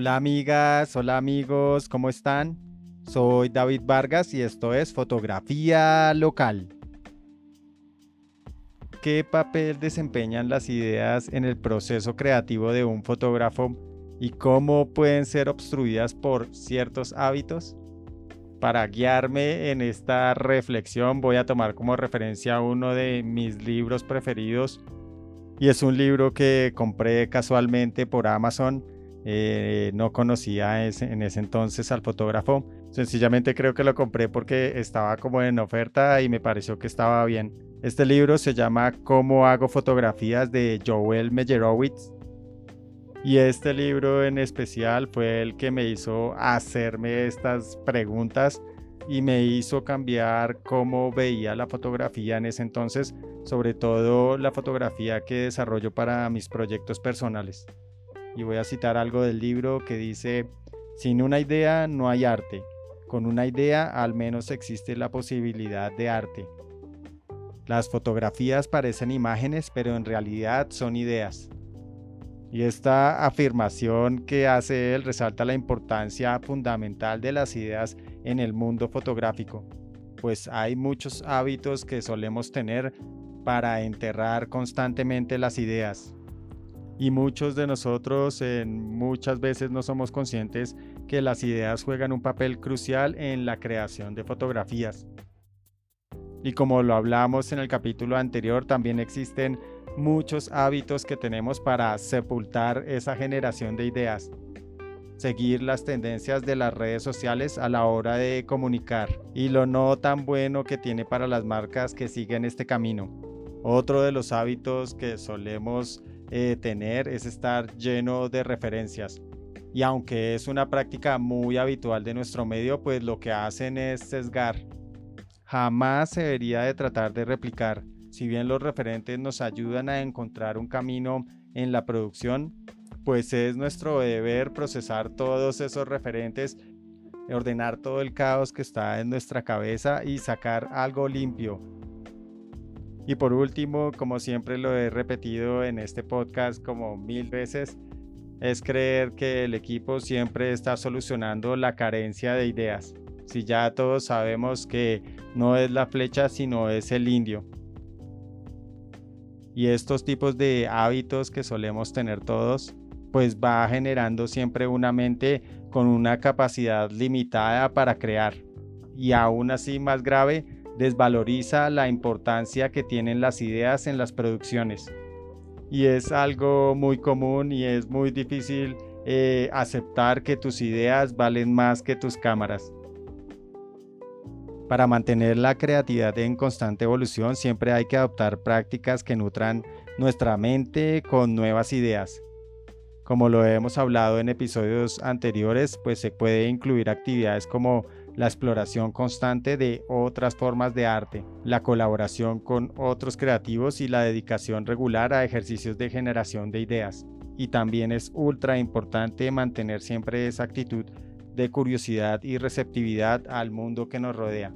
Hola amigas, hola amigos, ¿cómo están? Soy David Vargas y esto es Fotografía Local. ¿Qué papel desempeñan las ideas en el proceso creativo de un fotógrafo y cómo pueden ser obstruidas por ciertos hábitos? Para guiarme en esta reflexión voy a tomar como referencia uno de mis libros preferidos y es un libro que compré casualmente por Amazon. Eh, no conocía en ese entonces al fotógrafo. Sencillamente creo que lo compré porque estaba como en oferta y me pareció que estaba bien. Este libro se llama Cómo hago fotografías de Joel Meyerowitz. Y este libro en especial fue el que me hizo hacerme estas preguntas y me hizo cambiar cómo veía la fotografía en ese entonces, sobre todo la fotografía que desarrollo para mis proyectos personales. Y voy a citar algo del libro que dice, sin una idea no hay arte, con una idea al menos existe la posibilidad de arte. Las fotografías parecen imágenes, pero en realidad son ideas. Y esta afirmación que hace él resalta la importancia fundamental de las ideas en el mundo fotográfico, pues hay muchos hábitos que solemos tener para enterrar constantemente las ideas. Y muchos de nosotros muchas veces no somos conscientes que las ideas juegan un papel crucial en la creación de fotografías. Y como lo hablamos en el capítulo anterior, también existen muchos hábitos que tenemos para sepultar esa generación de ideas. Seguir las tendencias de las redes sociales a la hora de comunicar y lo no tan bueno que tiene para las marcas que siguen este camino. Otro de los hábitos que solemos eh, tener es estar lleno de referencias. Y aunque es una práctica muy habitual de nuestro medio, pues lo que hacen es sesgar. Jamás se debería de tratar de replicar si bien los referentes nos ayudan a encontrar un camino en la producción, pues es nuestro deber procesar todos esos referentes, ordenar todo el caos que está en nuestra cabeza y sacar algo limpio. Y por último, como siempre lo he repetido en este podcast como mil veces, es creer que el equipo siempre está solucionando la carencia de ideas. Si ya todos sabemos que no es la flecha, sino es el indio y estos tipos de hábitos que solemos tener todos, pues va generando siempre una mente con una capacidad limitada para crear. Y aún así más grave, desvaloriza la importancia que tienen las ideas en las producciones. Y es algo muy común y es muy difícil eh, aceptar que tus ideas valen más que tus cámaras. Para mantener la creatividad en constante evolución siempre hay que adoptar prácticas que nutran nuestra mente con nuevas ideas. Como lo hemos hablado en episodios anteriores, pues se puede incluir actividades como la exploración constante de otras formas de arte, la colaboración con otros creativos y la dedicación regular a ejercicios de generación de ideas. Y también es ultra importante mantener siempre esa actitud de curiosidad y receptividad al mundo que nos rodea.